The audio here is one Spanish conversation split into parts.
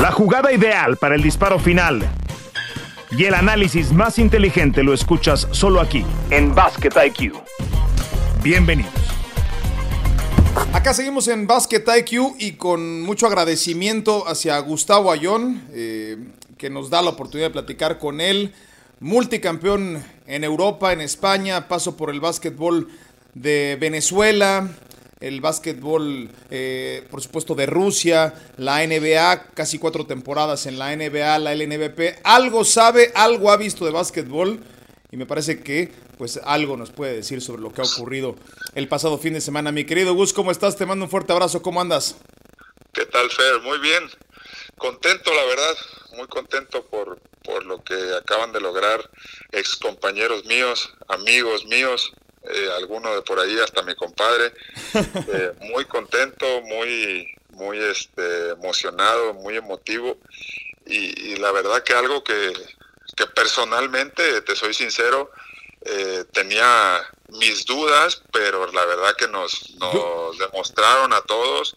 La jugada ideal para el disparo final y el análisis más inteligente lo escuchas solo aquí, en Basket IQ. Bienvenidos. Acá seguimos en Basket IQ y con mucho agradecimiento hacia Gustavo Ayón, eh, que nos da la oportunidad de platicar con él. Multicampeón en Europa, en España, paso por el básquetbol de Venezuela, el básquetbol, eh, por supuesto, de Rusia, la NBA, casi cuatro temporadas en la NBA, la LNBP. Algo sabe, algo ha visto de básquetbol y me parece que pues algo nos puede decir sobre lo que ha ocurrido el pasado fin de semana. Mi querido Gus, ¿cómo estás? Te mando un fuerte abrazo, ¿cómo andas? ¿Qué tal, Fer? Muy bien. Contento, la verdad, muy contento por, por lo que acaban de lograr ex compañeros míos, amigos míos, eh, alguno de por ahí, hasta mi compadre. Eh, muy contento, muy, muy este, emocionado, muy emotivo. Y, la verdad que algo que, que, personalmente, te soy sincero, eh, tenía mis dudas, pero la verdad que nos, nos demostraron a todos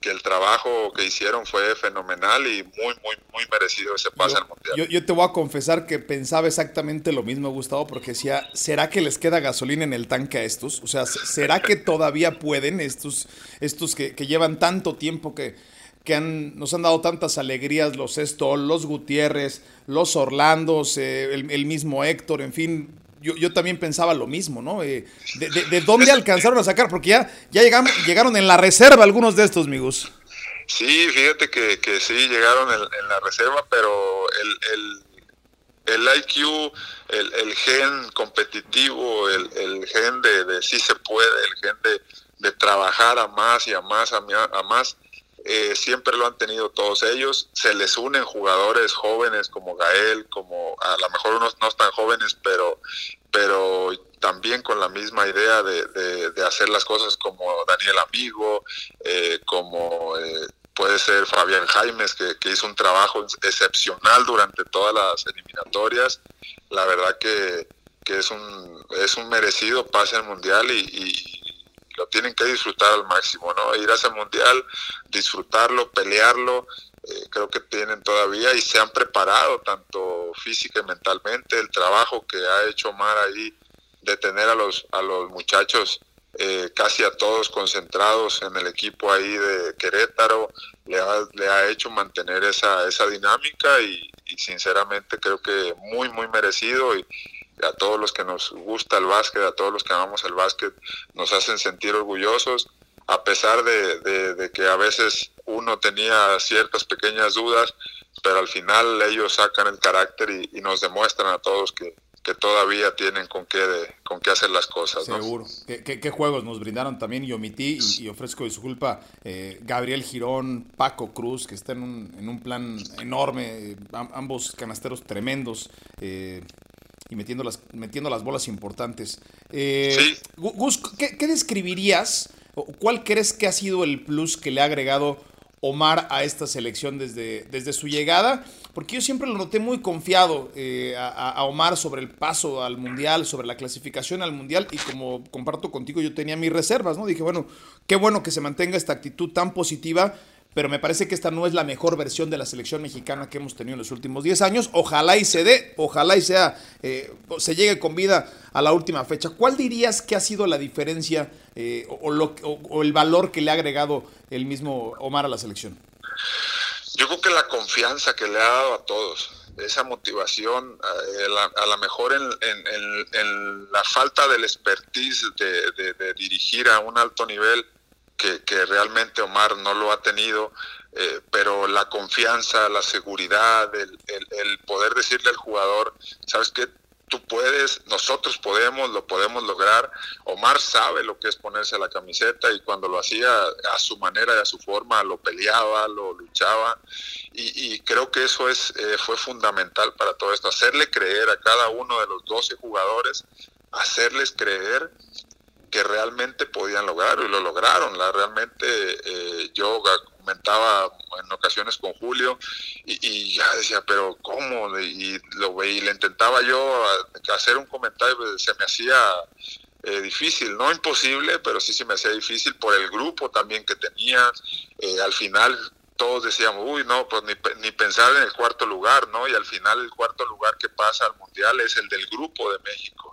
que el trabajo que hicieron fue fenomenal y muy, muy, muy merecido ese pase al Mundial. Yo, te voy a confesar que pensaba exactamente lo mismo, Gustavo, porque decía, ¿será que les queda gasolina en el tanque a estos? O sea, ¿será que todavía pueden estos, estos que, llevan tanto tiempo que, que han, nos han dado tantas alegrías, los Estol, los Gutiérrez, los Orlandos, eh, el mismo Héctor, en fin, yo, yo, también pensaba lo mismo, ¿no? Eh, de, dónde alcanzaron a sacar? Porque ya, ya llegamos, llegaron en la reserva algunos de estos, amigos. Sí, fíjate que, que sí, llegaron en, la reserva, pero el, el, el IQ, el, el, gen competitivo, el, el gen de, de, sí se puede, el gen de, de trabajar a más y a más, a, a más, eh, siempre lo han tenido todos ellos. Se les unen jugadores jóvenes como Gael, como a lo mejor unos no están jóvenes, pero, pero también con la misma idea de, de, hacer las cosas como Daniel Amigo, eh, como eh, puede ser Fabián Jaimes, que, hizo un trabajo excepcional durante todas las eliminatorias. La verdad que, que es, un, es un merecido pase al Mundial y lo tienen que disfrutar al máximo, ¿no? Ir a ese mundial, disfrutarlo, pelearlo, eh, creo que tienen todavía y se han preparado tanto física y mentalmente. El trabajo que ha hecho Omar ahí de tener a los, a los muchachos eh, casi a todos concentrados en el equipo ahí de Querétaro, le ha, le ha hecho mantener esa, esa dinámica y, y sinceramente creo que muy, muy merecido y, a todos los que nos gusta el básquet, a todos los que amamos el básquet, nos hacen sentir orgullosos, a pesar de, que a veces uno tenía ciertas pequeñas dudas, pero al final ellos sacan el carácter y, nos demuestran a todos que, todavía tienen con qué, con qué hacer las cosas. Seguro. ¿Qué, juegos nos brindaron también? Y omití y, ofrezco disculpa. Eh, Gabriel Girón, Paco Cruz, que está en un, en un plan enorme, ambos canasteros tremendos. Eh, y metiendo las, metiendo las bolas importantes. Eh, Gus, ¿qué, describirías o cuál crees que ha sido el plus que le ha agregado Omar a esta selección desde, desde su llegada? Porque yo siempre lo noté muy confiado eh, a, Omar sobre el paso al Mundial, sobre la clasificación al Mundial y como comparto contigo yo tenía mis reservas, ¿no? Dije, bueno, qué bueno que se mantenga esta actitud tan positiva pero me parece que esta no es la mejor versión de la selección mexicana que hemos tenido en los últimos 10 años. Ojalá y se dé, ojalá y sea, eh, se llegue con vida a la última fecha. ¿Cuál dirías que ha sido la diferencia eh, o, el valor que le ha agregado el mismo Omar a la selección? Yo creo que la confianza que le ha dado a todos, esa motivación, eh, a lo mejor en, la falta del expertise de dirigir a un alto nivel que, realmente Omar no lo ha tenido, eh, pero la confianza, la seguridad, el, el, poder decirle al jugador, sabes que tú puedes, nosotros podemos, lo podemos lograr. Omar sabe lo que es ponerse la camiseta y cuando lo hacía a su manera y a su forma, lo peleaba, lo luchaba. Y, creo que eso es, eh, fue fundamental para todo esto, hacerle creer a cada uno de los 12 jugadores, hacerles creer que realmente podían lograrlo y lo lograron. La, realmente eh, yo comentaba en ocasiones con Julio y, ya decía, pero ¿cómo? Y lo y le intentaba yo hacer un comentario, se me hacía eh, difícil, no imposible, pero sí se me hacía difícil por el grupo también que tenía. Eh, al final todos decíamos, uy, no, pues ni, ni, pensar en el cuarto lugar, ¿no? Y al final el cuarto lugar que pasa al Mundial es el del grupo de México,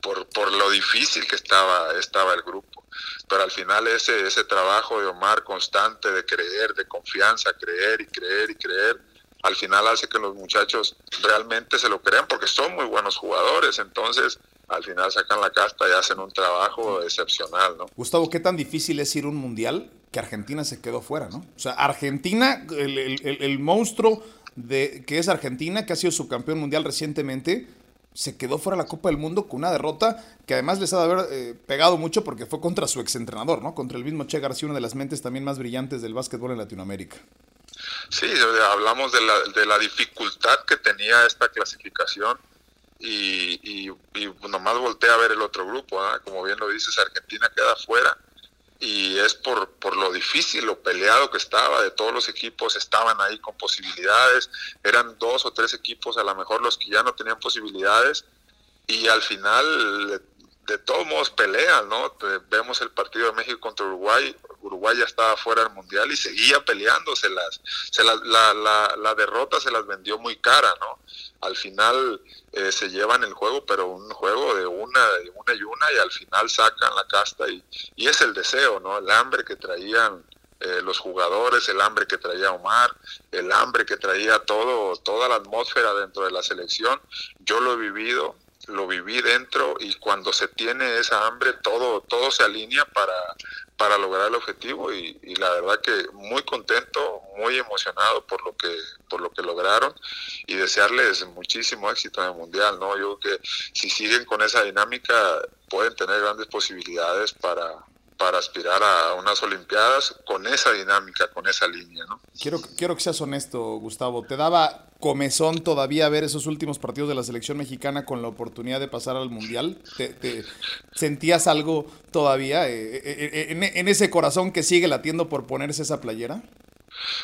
por, por lo difícil que estaba, estaba el grupo. Pero al final ese, ese trabajo de Omar constante, de creer, de confianza, creer y creer y creer, al final hace que los muchachos realmente se lo crean porque son muy buenos jugadores, entonces al final sacan la casta y hacen un trabajo excepcional, ¿no? Gustavo, ¿qué tan difícil es ir un mundial que Argentina se quedó fuera, ¿no? O sea, Argentina, el, monstruo de, que es Argentina, que ha sido subcampeón mundial recientemente, se quedó fuera de la Copa del Mundo con una derrota que además les ha de haber eh, pegado mucho porque fue contra su exentrenador, ¿no? Contra el mismo Che García, una de las mentes también más brillantes del básquetbol en Latinoamérica. Sí, hablamos de la, de la dificultad que tenía esta clasificación y, y, nomás voltea a ver el otro grupo, ¿ah? como bien lo dices, Argentina queda fuera y es por, por lo difícil, lo peleado que estaba, de todos los equipos estaban ahí con posibilidades, eran dos o tres equipos a lo mejor los que ya no tenían posibilidades y al final de todos modos pelean, ¿no? Vemos el partido de México contra Uruguay, Uruguay ya estaba fuera del Mundial y seguía peleándoselas. Se la, la, la, derrota se las vendió muy cara, ¿no? Al final eh, se llevan el juego, pero un juego de una, de una y una y al final sacan la casta y, y es el deseo, ¿no? El hambre que traían eh, los jugadores, el hambre que traía Omar, el hambre que traía todo, toda la atmósfera dentro de la selección. Yo lo he vivido, lo viví dentro y cuando se tiene esa hambre todo, todo se alinea para, para lograr el objetivo y, la verdad que muy contento, muy emocionado por lo que, por lo que lograron y desearles muchísimo éxito en el mundial, ¿no? Yo creo que si siguen con esa dinámica pueden tener grandes posibilidades para, para aspirar a unas Olimpiadas con esa dinámica, con esa línea, ¿no? Quiero, quiero que seas honesto, Gustavo. ¿Te daba comezón todavía ver esos últimos partidos de la selección mexicana con la oportunidad de pasar al Mundial? ¿Te, sentías algo todavía eh, eh, eh, en, en, ese corazón que sigue latiendo por ponerse esa playera?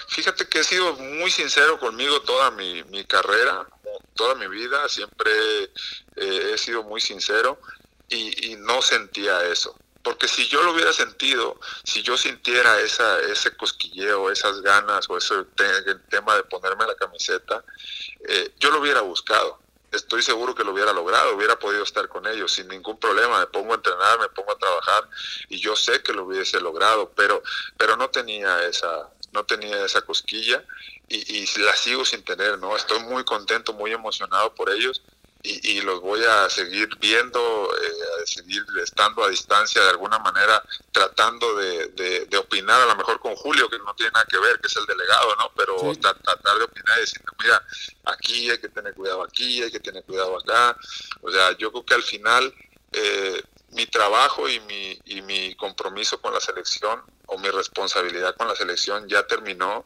Fíjate que he sido muy sincero conmigo toda mi, mi carrera, toda mi vida, siempre he sido muy sincero y, y no sentía eso porque si yo lo hubiera sentido, si yo sintiera esa, ese cosquilleo, esas ganas o ese tema de ponerme la camiseta, eh, yo lo hubiera buscado. Estoy seguro que lo hubiera logrado, hubiera podido estar con ellos sin ningún problema. Me pongo a entrenar, me pongo a trabajar y yo sé que lo hubiese logrado, pero, pero no tenía esa, no tenía esa cosquilla y, y la sigo sin tener, ¿no? Estoy muy contento, muy emocionado por ellos y, los voy a seguir viendo, eh, a seguir estando a distancia de alguna manera, tratando de, de, opinar a lo mejor con Julio, que no tiene nada que ver, que es el delegado, ¿no? Pero tratar de opinar y decir, mira, aquí hay que tener cuidado aquí, hay que tener cuidado acá. O sea, yo creo que al final eh, mi trabajo y mi, y mi compromiso con la selección o mi responsabilidad con la selección ya terminó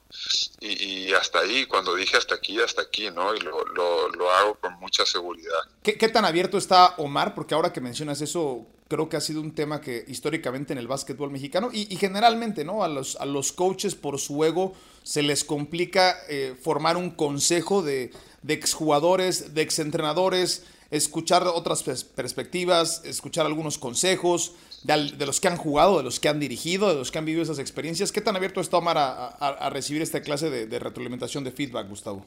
y, hasta ahí, cuando dije hasta aquí, hasta aquí, ¿no? Y lo, lo, hago con mucha seguridad. ¿Qué, ¿Qué, tan abierto está Omar? Porque ahora que mencionas eso, creo que ha sido un tema que históricamente en el básquetbol mexicano y, generalmente, ¿no? A los, a los coaches por su ego se les complica eh, formar un consejo de, de exjugadores, de exentrenadores, escuchar otras perspectivas, escuchar algunos consejos de, los que han jugado, de los que han dirigido, de los que han vivido esas experiencias. ¿Qué tan abierto está Omar a, recibir esta clase de, retroalimentación de feedback, Gustavo?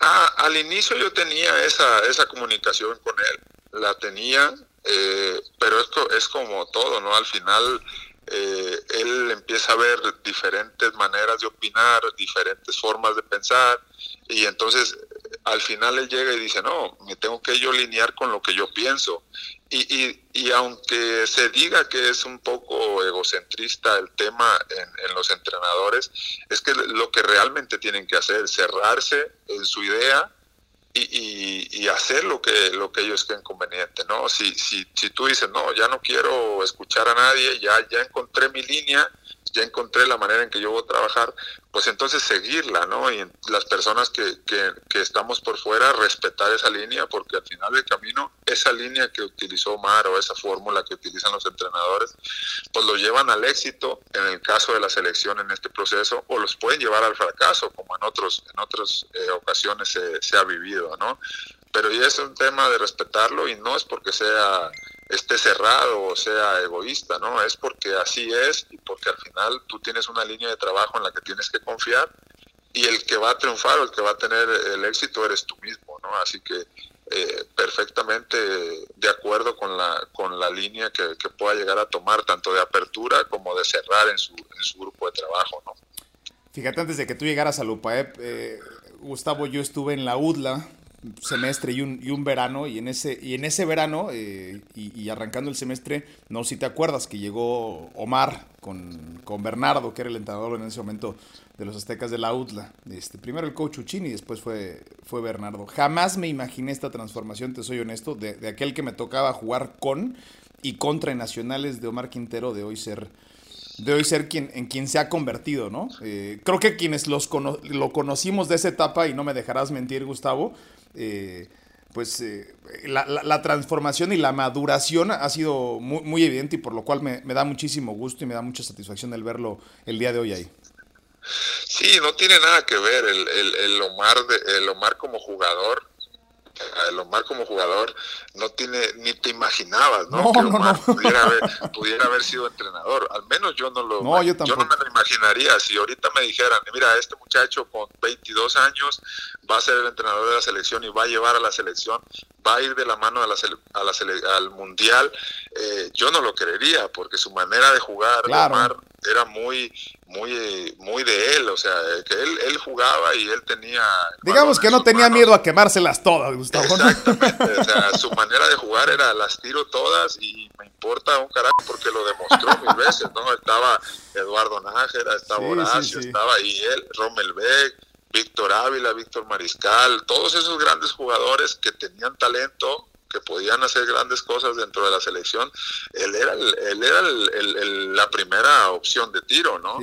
Ah, al inicio yo tenía esa, esa comunicación con él, la tenía, eh, pero es, es como todo, ¿no? Al final eh, él empieza a ver diferentes maneras de opinar, diferentes formas de pensar, y entonces al final él llega y dice, no, me tengo que yo alinear con lo que yo pienso. Y, y, y aunque se diga que es un poco egocentrista el tema en, en, los entrenadores, es que lo que realmente tienen que hacer es cerrarse en su idea y, y, hacer lo que, lo que ellos creen conveniente, ¿no? Si, si, si tú dices, no, ya no quiero escuchar a nadie, ya, ya encontré mi línea, ya encontré la manera en que yo voy a trabajar, pues entonces seguirla, ¿no? Y las personas que, que, que, estamos por fuera, respetar esa línea, porque al final del camino, esa línea que utilizó Omar o esa fórmula que utilizan los entrenadores, pues lo llevan al éxito en el caso de la selección en este proceso, o los pueden llevar al fracaso, como en otros en otras eh, ocasiones se, se, ha vivido, ¿no? Pero ya es un tema de respetarlo y no es porque sea esté cerrado o sea egoísta, ¿no? Es porque así es y porque al final tú tienes una línea de trabajo en la que tienes que confiar y el que va a triunfar o el que va a tener el éxito eres tú mismo, ¿no? Así que eh, perfectamente de acuerdo con la, con la línea que, pueda llegar a tomar, tanto de apertura como de cerrar en su, su grupo de trabajo, ¿no? Fíjate, antes de que tú llegaras a Lupaep, eh, Gustavo, yo estuve en la UDLA semestre y un, y un verano, y en ese, y en ese verano, eh, y, arrancando el semestre, no si te acuerdas que llegó Omar con, con, Bernardo, que era el entrenador en ese momento de los Aztecas de la UTLA. Este, primero el coach Uchini y después fue, fue Bernardo. Jamás me imaginé esta transformación, te soy honesto, de, de aquel que me tocaba jugar con y contra nacionales de Omar Quintero, de hoy ser de hoy ser quien, en quien se ha convertido, ¿no? Eh, creo que quienes los lo conocimos de esa etapa, y no me dejarás mentir, Gustavo, eh, pues eh, la, transformación y la maduración ha sido muy, evidente y por lo cual me, da muchísimo gusto y me da mucha satisfacción el verlo el día de hoy ahí. Sí, no tiene nada que ver el, el, Omar, el Omar como jugador Omar como jugador no tiene ni te imaginabas ¿no? que Omar Pudiera, haber, sido entrenador. Al menos yo no lo yo, no me lo imaginaría. Si ahorita me dijeran mira este muchacho con 22 años va a ser el entrenador de la selección y va a llevar a la selección va a ir de la mano a la, a la al mundial eh, yo no lo creería porque su manera de jugar Omar era muy muy muy de él, o sea, que él, él jugaba y él tenía... Digamos que no tenía miedo a quemárselas todas, Gustavo. Exactamente, o sea, su manera de jugar era las tiro todas y me importa un carajo porque lo demostró mil veces, ¿no? Estaba Eduardo Nájera, estaba Horacio, estaba y él, Rommel Beck, Víctor Ávila, Víctor Mariscal, todos esos grandes jugadores que tenían talento, que podían hacer grandes cosas dentro de la selección, él era, él era la primera opción de tiro, ¿no?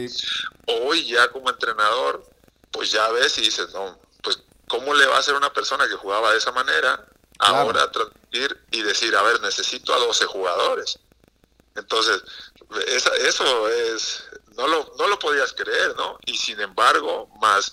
Hoy ya como entrenador, pues ya ves y dices, no, pues ¿cómo le va a hacer una persona que jugaba de esa manera ahora transmitir y decir, a ver, necesito a 12 jugadores? Entonces, eso es, no lo, no lo podías creer, ¿no? Y sin embargo, más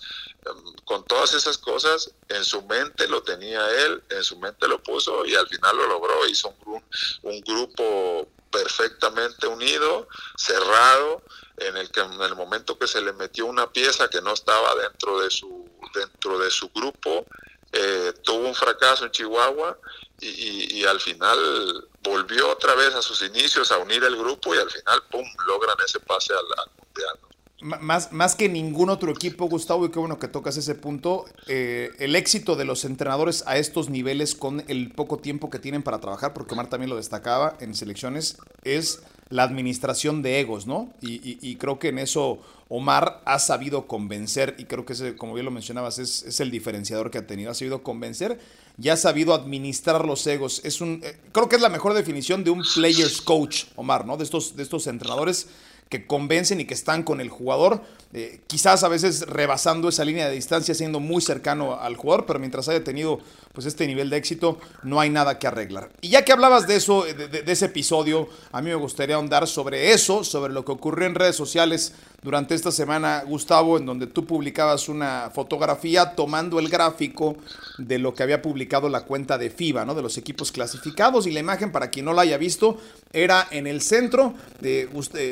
con todas esas cosas, en su mente lo tenía él, en su mente lo puso y al final lo logró. Hizo un, un grupo perfectamente unido, cerrado, en el que en el momento que se le metió una pieza que no estaba dentro de su, dentro de su grupo, eh, tuvo un fracaso en Chihuahua y, al final volvió otra vez a sus inicios a unir el grupo y al final, ¡pum!, logran ese pase al, al Mundial. Más, más que ningún otro equipo, Gustavo, y qué bueno que tocas ese punto, eh, el éxito de los entrenadores a estos niveles con el poco tiempo que tienen para trabajar, porque Omar también lo destacaba en selecciones, es la administración de egos, ¿no? Y, creo que en eso Omar ha sabido convencer, y creo que ese, como bien lo mencionabas, es, es, el diferenciador que ha tenido, ha sabido convencer y ha sabido administrar los egos. Es un, eh, creo que es la mejor definición de un player's coach, Omar, ¿no? De estos, de estos entrenadores que convencen y que están con el jugador, eh, quizás a veces rebasando esa línea de distancia, siendo muy cercano al jugador, pero mientras haya tenido pues este nivel de éxito, no hay nada que arreglar. Y ya que hablabas de eso, de, ese episodio, a mí me gustaría ahondar sobre eso, sobre lo que ocurrió en redes sociales durante esta semana, Gustavo, en donde tú publicabas una fotografía tomando el gráfico de lo que había publicado la cuenta de FIBA, ¿no? De los equipos clasificados y la imagen, para quien no la haya visto, era en el centro de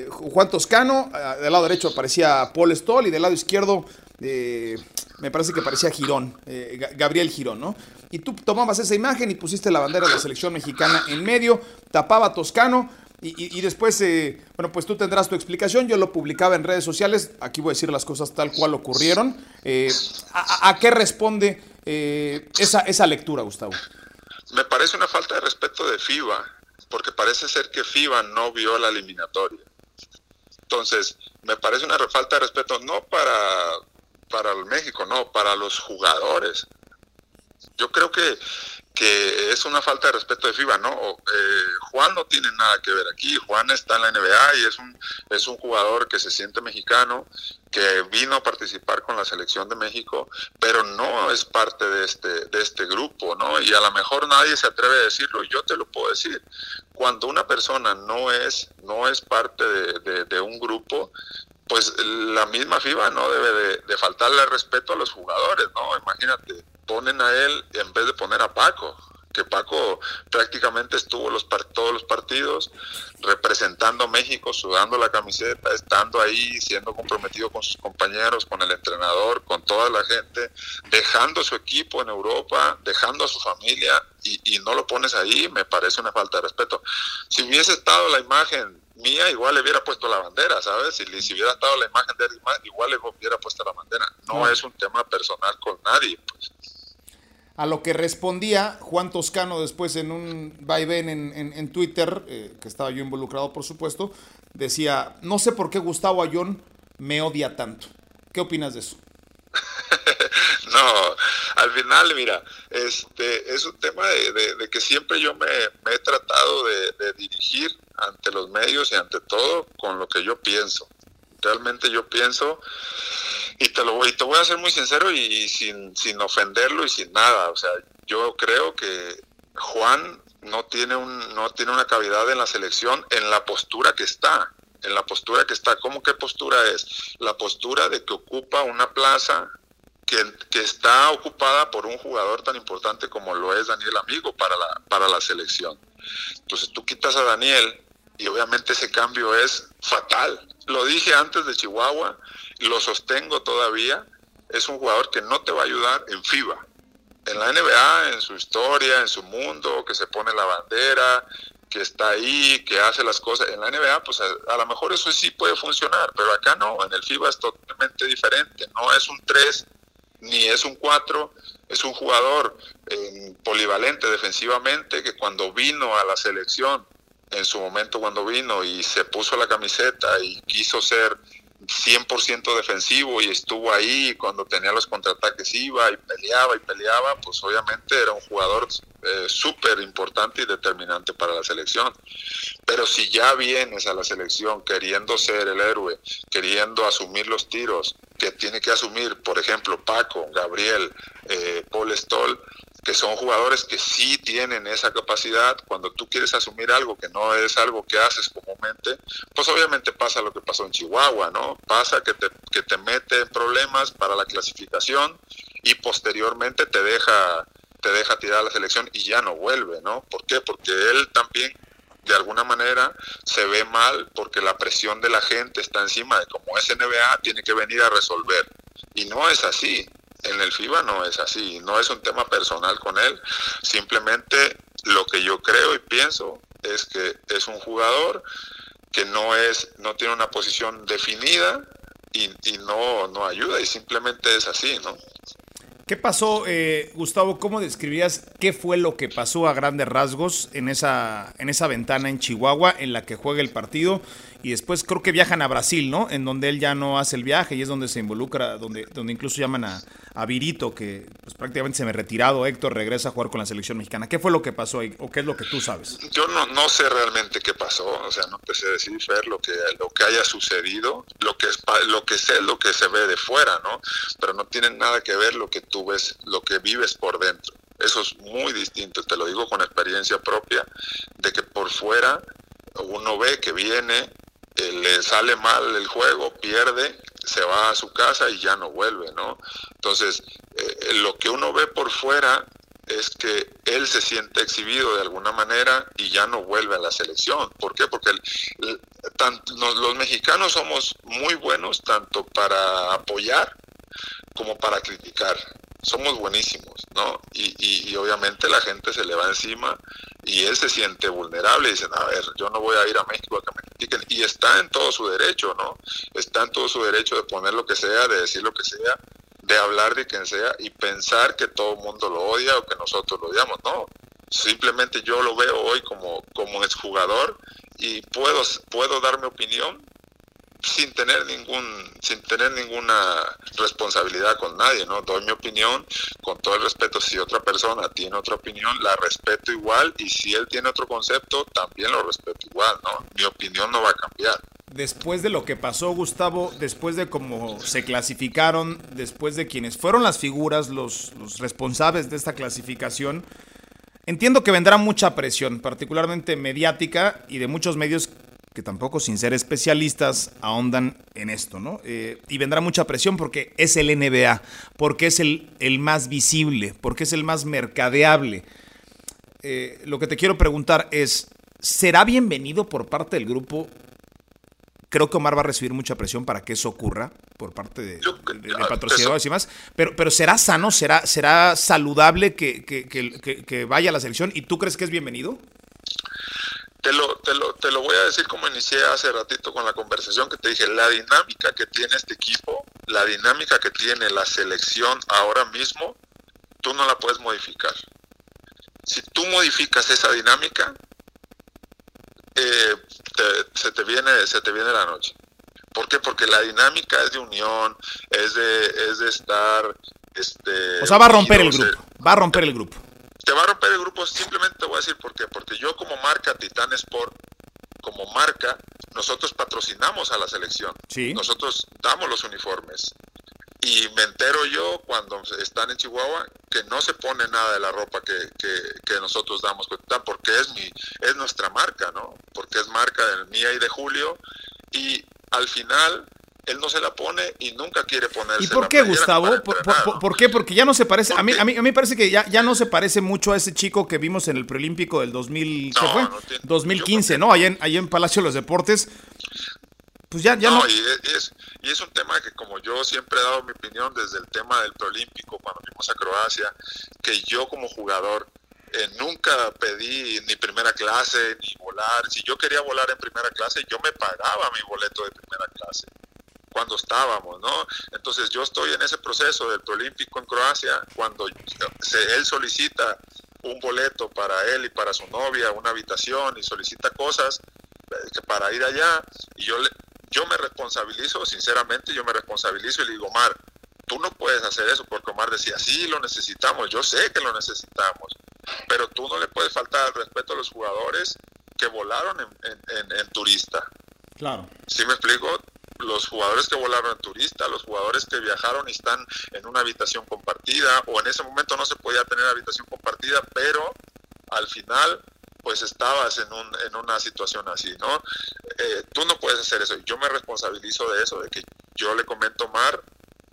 Juan Toscano, del lado derecho aparecía Paul Stoll y del lado izquierdo eh, me parece que parecía Girón, eh, Gabriel Girón, ¿no? Y tú tomabas esa imagen y pusiste la bandera de la selección mexicana en medio, tapaba Toscano, y, después, eh, bueno, pues tú tendrás tu explicación. Yo lo publicaba en redes sociales. Aquí voy a decir las cosas tal cual ocurrieron. Eh, a, qué responde eh, esa, esa lectura, Gustavo? Me parece una falta de respeto de FIBA, porque parece ser que FIBA no vio la eliminatoria. Entonces, me parece una falta de respeto no para, para el México, no, para los jugadores. Yo creo que que es una falta de respeto de FIBA, ¿no? Eh, Juan no tiene nada que ver aquí, Juan está en la NBA y es un, es un jugador que se siente mexicano, que vino a participar con la selección de México, pero no es parte de este, de este grupo, ¿no? Y a lo mejor nadie se atreve a decirlo, yo te lo puedo decir. Cuando una persona no es, no es parte de, un grupo, pues la misma FIBA no debe de, de faltarle respeto a los jugadores, ¿no? Imagínate, ponen a él en vez de poner a Paco. que Paco prácticamente estuvo los todos los partidos representando a México, sudando la camiseta, estando ahí, siendo comprometido con sus compañeros, con el entrenador, con toda la gente, dejando su equipo en Europa, dejando a su familia y, y no lo pones ahí, me parece una falta de respeto. Si hubiese estado la imagen mía, igual le hubiera puesto la bandera, ¿sabes? Si, si hubiera estado la imagen de él, igual le hubiera puesto la bandera. No es un tema personal con nadie, pues. A lo que respondía Juan Toscano después en un vaivén en, en, Twitter, eh, que estaba yo involucrado por supuesto, decía, no sé por qué Gustavo Ayón me odia tanto. ¿Qué opinas de eso? no, al final, mira, este es un tema de, que siempre yo me, he tratado de, dirigir ante los medios y ante todo con lo que yo pienso. Realmente yo pienso y te lo voy, te voy a ser muy sincero y, sin, sin ofenderlo y sin nada. O sea, yo creo que Juan no tiene, un, no tiene una cavidad en la selección en la postura que está. En la postura que está. ¿Cómo qué postura es? La postura de que ocupa una plaza que, que, está ocupada por un jugador tan importante como lo es Daniel Amigo para la, para la selección. Entonces tú quitas a Daniel y obviamente ese cambio es fatal. Lo dije antes de Chihuahua, lo sostengo todavía, es un jugador que no te va a ayudar en FIBA. En la NBA, en su historia, en su mundo, que se pone la bandera, que está ahí, que hace las cosas. En la NBA, pues a, lo mejor eso sí puede funcionar, pero acá no, en el FIBA es totalmente diferente. No es un 3 ni es un 4, es un jugador eh, polivalente defensivamente que cuando vino a la selección, en su momento cuando vino y se puso la camiseta y quiso ser 100% defensivo y estuvo ahí cuando tenía los contraataques iba y peleaba y peleaba, pues obviamente era un jugador eh, súper importante y determinante para la selección. Pero si ya vienes a la selección queriendo ser el héroe, queriendo asumir los tiros que tiene que asumir, por ejemplo, Paco, Gabriel, eh, Paul Stoll, que son jugadores que sí tienen esa capacidad, cuando tú quieres asumir algo que no es algo que haces comúnmente, pues obviamente pasa lo que pasó en Chihuahua, ¿no? Pasa que te, que te mete en problemas para la clasificación y posteriormente te deja, te deja tirar la selección y ya no vuelve, ¿no? ¿Por qué? Porque él también de alguna manera se ve mal porque la presión de la gente está encima de como es NBA tiene que venir a resolver y no es así en el FIBA no es así, no es un tema personal con él, simplemente lo que yo creo y pienso es que es un jugador que no es, no tiene una posición definida y, no, no ayuda y simplemente es así, ¿no? ¿Qué pasó, eh, Gustavo? ¿Cómo describirías qué fue lo que pasó a grandes rasgos en esa, en esa ventana en Chihuahua en la que juega el partido? Y después creo que viajan a Brasil, ¿no? En donde él ya no hace el viaje y es donde se involucra, donde, donde incluso llaman a, a Virito, que pues, prácticamente se me ha retirado. Héctor regresa a jugar con la selección mexicana. ¿Qué fue lo que pasó ahí? ¿O qué es lo que tú sabes? Yo no, no sé realmente qué pasó. O sea, no te sé decir, Fer, lo que, lo que haya sucedido. Lo que, es, lo que sé lo que se ve de fuera, ¿no? Pero no tiene nada que ver lo que tú ves, lo que vives por dentro. Eso es muy distinto, te lo digo con experiencia propia, de que por fuera uno ve que viene, le sale mal el juego, pierde, se va a su casa y ya no vuelve, ¿no? Entonces, eh, lo que uno ve por fuera es que él se siente exhibido de alguna manera y ya no vuelve a la selección. ¿Por qué? Porque los mexicanos somos muy buenos tanto para apoyar como para criticar somos buenísimos, ¿no? Y, y, obviamente la gente se le va encima y él se siente vulnerable y dicen, a ver, yo no voy a ir a México a que me critiquen. Y está en todo su derecho, ¿no? Está en todo su derecho de poner lo que sea, de decir lo que sea, de hablar de quien sea y pensar que todo el mundo lo odia o que nosotros lo odiamos. No, simplemente yo lo veo hoy como, como exjugador y puedo, puedo dar mi opinión sin tener ningún sin tener ninguna responsabilidad con nadie no doy mi opinión con todo el respeto. Si otra persona tiene otra opinión la respeto igual. Y si él tiene otro concepto también lo respeto igual no mi opinión no va a cambiar. Después de lo que pasó Gustavo después de cómo se clasificaron después de quienes fueron las figuras los, los responsables de esta clasificación Entiendo que vendrá mucha presión, particularmente mediática y de muchos medios que tampoco sin ser especialistas ahondan en esto, ¿no? Eh, y vendrá mucha presión porque es el NBA, porque es el, el más visible, porque es el más mercadeable. eh, lo que te quiero preguntar es, ¿será bienvenido por parte del grupo? Creo que Omar va a recibir mucha presión para que eso ocurra por parte de, patrocinadores y más. Pero, pero ¿será sano? ¿Será, será saludable que, que, vaya a la selección? ¿Y tú crees que es bienvenido? Te lo, te, lo, te lo voy a decir como inicié hace ratito con la conversación que te dije, la dinámica que tiene este equipo, la dinámica que tiene la selección ahora mismo, tú no la puedes modificar. Si tú modificas esa dinámica, eh, se, te viene, se te viene la noche. ¿Por qué? Porque la dinámica es de unión, es de, es de estar... Este, o sea, va a romper el grupo, va a romper el grupo. Te va a romper el grupo, simplemente te voy a decir por qué. Porque yo como marca Titan Sport, como marca, nosotros patrocinamos a la selección. Sí. Nosotros damos los uniformes. Y me entero yo cuando están en Chihuahua que no se pone nada de la ropa que, que, nosotros damos, porque es, mi, es nuestra marca, ¿no? Porque es marca de mía y de Julio. Y al final él no se la pone y nunca quiere ponerse. ¿Y por qué, Gustavo? ¿Por, qué? Porque ya no se parece. A mí, a mí, a mí me parece que ya, ya no se parece mucho a ese chico que vimos en el preolímpico del 2000, ¿qué fue? 2015, ¿no? Allá en, allá en Palacio de los Deportes. Pues ya, ya no. Y, es, y es un tema que, como yo siempre he dado mi opinión desde el tema del preolímpico, cuando fuimos a Croacia, que yo como jugador eh, nunca pedí ni primera clase ni volar. Si yo quería volar en primera clase, yo me pagaba mi boleto de primera clase cuando estábamos, ¿no? Entonces yo estoy en ese proceso del preolímpico en Croacia, cuando él solicita un boleto para él y para su novia, una habitación y solicita cosas eh, para ir allá, y yo le, yo me responsabilizo, sinceramente, yo me responsabilizo y le digo, Omar, tú no puedes hacer eso, porque Omar decía, sí, lo necesitamos, yo sé que lo necesitamos, pero tú no le puedes faltar al respeto a los jugadores que volaron en, turista. Claro. ¿Sí me explico? Los jugadores que volaron en turista, los jugadores que viajaron y están en una habitación compartida, o en ese momento no se podía tener habitación compartida, pero al final pues estabas en, un, en una situación así, ¿no? Eh, tú no puedes hacer eso. Yo me responsabilizo de eso, de que yo le comento a Mar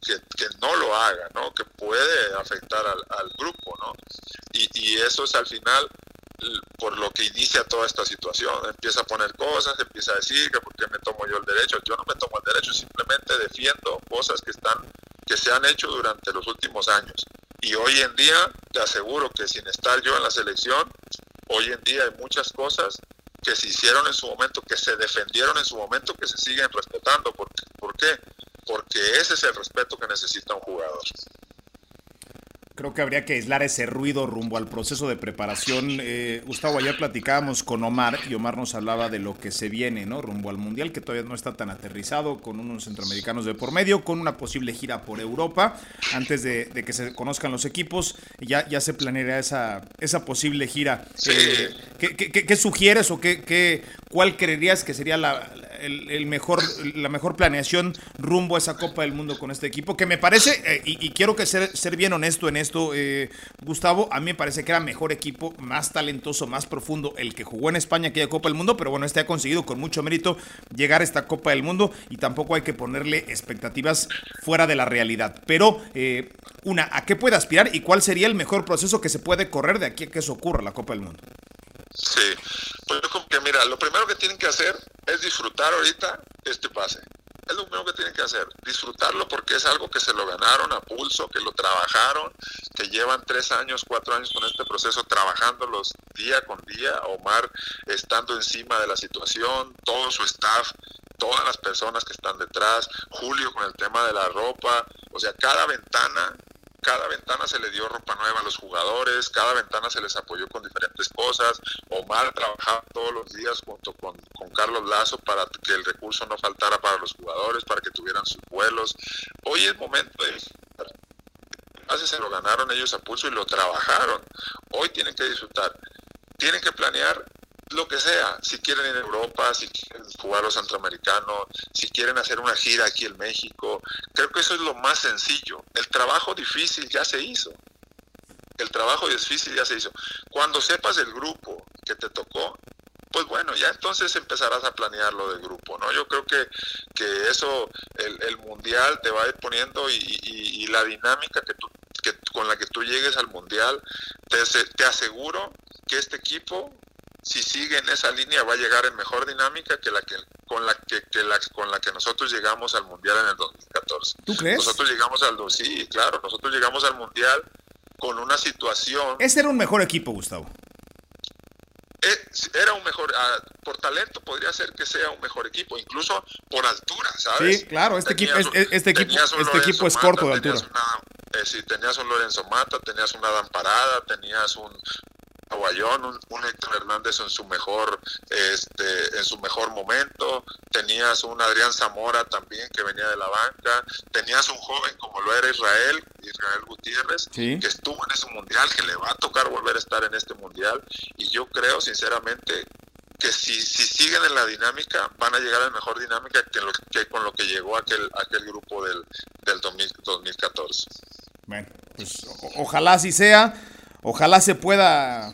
que, no lo haga, ¿no? Que puede afectar al, grupo, ¿no? Y, y, eso es al final por lo que inicia toda esta situación. Empieza a poner cosas, empieza a decir que por qué me tomo yo el derecho. Yo no me tomo el derecho, simplemente defiendo cosas que están que se han hecho durante los últimos años. Y hoy en día te aseguro que sin estar yo en la selección, Hoy en día hay muchas cosas que se hicieron en su momento, que se defendieron en su momento, que se siguen respetando. ¿Por, ¿Por qué? Porque ese es el respeto que necesita un jugador. Creo que habría que aislar ese ruido rumbo al proceso de preparación. Eh, Gustavo, ayer platicábamos con Omar y Omar nos hablaba de lo que se viene, ¿no? Rumbo al Mundial, que todavía no está tan aterrizado, con unos centroamericanos de por medio, con una posible gira por Europa. Antes de, que se conozcan los equipos, ya, ya se planeará esa, esa posible gira. Eh, ¿qué, sugieres o qué, qué, cuál creerías que sería la, el, mejor, la mejor planeación rumbo a esa Copa del Mundo con este equipo? Que me parece, eh, y, quiero que ser, ser bien honesto en esto, eh, Gustavo, a mí me parece que era mejor equipo, más talentoso, más profundo el que jugó en España aquella Copa del Mundo, pero bueno, este ha conseguido con mucho mérito llegar a esta Copa del Mundo y tampoco hay que ponerle expectativas fuera de la realidad. Pero, eh, una, ¿a qué puede aspirar y cuál sería el mejor proceso que se puede correr de aquí a que eso ocurra la Copa del Mundo? Sí, pues como que mira, lo primero que tienen que hacer es disfrutar ahorita este pase. Es lo mismo que tienen que hacer, disfrutarlo porque es algo que se lo ganaron a pulso, que lo trabajaron, que llevan tres años, cuatro años con este proceso trabajándolos día con día, Omar estando encima de la situación, todo su staff, todas las personas que están detrás, Julio con el tema de la ropa, o sea, cada ventana cada ventana se le dio ropa nueva a los jugadores, cada ventana se les apoyó con diferentes cosas. Omar trabajaba todos los días junto con, Carlos Lazo para que el recurso no faltara para los jugadores, para que tuvieran sus vuelos. Hoy es momento de Hace se lo ganaron ellos a pulso y lo trabajaron. Hoy tienen que disfrutar. Tienen que planear lo que sea, si quieren ir a Europa, si quieren jugar los centroamericanos, si quieren hacer una gira aquí en México, creo que eso es lo más sencillo. El trabajo difícil ya se hizo. El trabajo difícil ya se hizo. Cuando sepas el grupo que te tocó, pues bueno, ya entonces empezarás a planear lo del grupo, ¿no? Yo creo que, que eso, el, mundial te va a ir poniendo y, la dinámica que tú, que, con la que tú llegues al mundial, te, te aseguro que este equipo si sigue en esa línea va a llegar en mejor dinámica que la que con la que, la, con la que nosotros llegamos al mundial en el 2014. ¿Tú crees? Nosotros llegamos al sí, claro, nosotros llegamos al mundial con una situación. Ese era un mejor equipo, Gustavo. Eh, era un mejor, ah, por talento podría ser que sea un mejor equipo, incluso por altura, ¿sabes? Sí, claro, este equipo, este equipo, este equipo es corto de altura. Eh, si tenías un Lorenzo Mata, tenías una Dan Parada, tenías un, Aguayón, un, Héctor Hernández en su mejor, este, en su mejor momento, tenías un Adrián Zamora también que venía de la banca, tenías un joven como lo era Israel, Israel Gutiérrez, que estuvo en ese mundial, que le va a tocar volver a estar en este mundial, y yo creo sinceramente que si, si siguen en la dinámica, van a llegar a la mejor dinámica que, lo, que con lo que llegó aquel, aquel grupo del, del 2014. Bueno, pues ojalá así sea. Ojalá se pueda,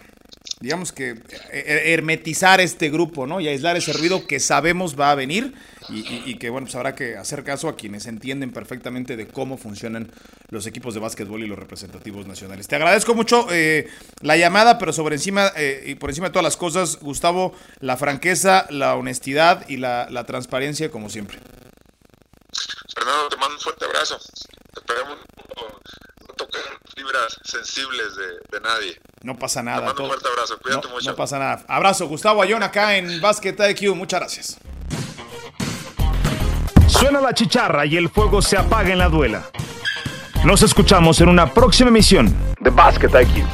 digamos que, eh, hermetizar este grupo, ¿no? Y aislar ese ruido que sabemos va a venir y, que, bueno, pues habrá que hacer caso a quienes entienden perfectamente de cómo funcionan los equipos de básquetbol y los representativos nacionales. Te agradezco mucho eh, la llamada, pero sobre encima eh, y por encima de todas las cosas, Gustavo, la franqueza, la honestidad y la, transparencia, como siempre. Fernando, te mando un fuerte abrazo. Esperemos tocar fibras sensibles de, nadie. No pasa nada. Te mando un fuerte abrazo, cuídate no, mucho. No pasa nada. Abrazo, Gustavo Ayón acá en Basket IQ. Muchas gracias. Suena la chicharra y el fuego se apaga en la duela. Nos escuchamos en una próxima emisión de Basket IQ.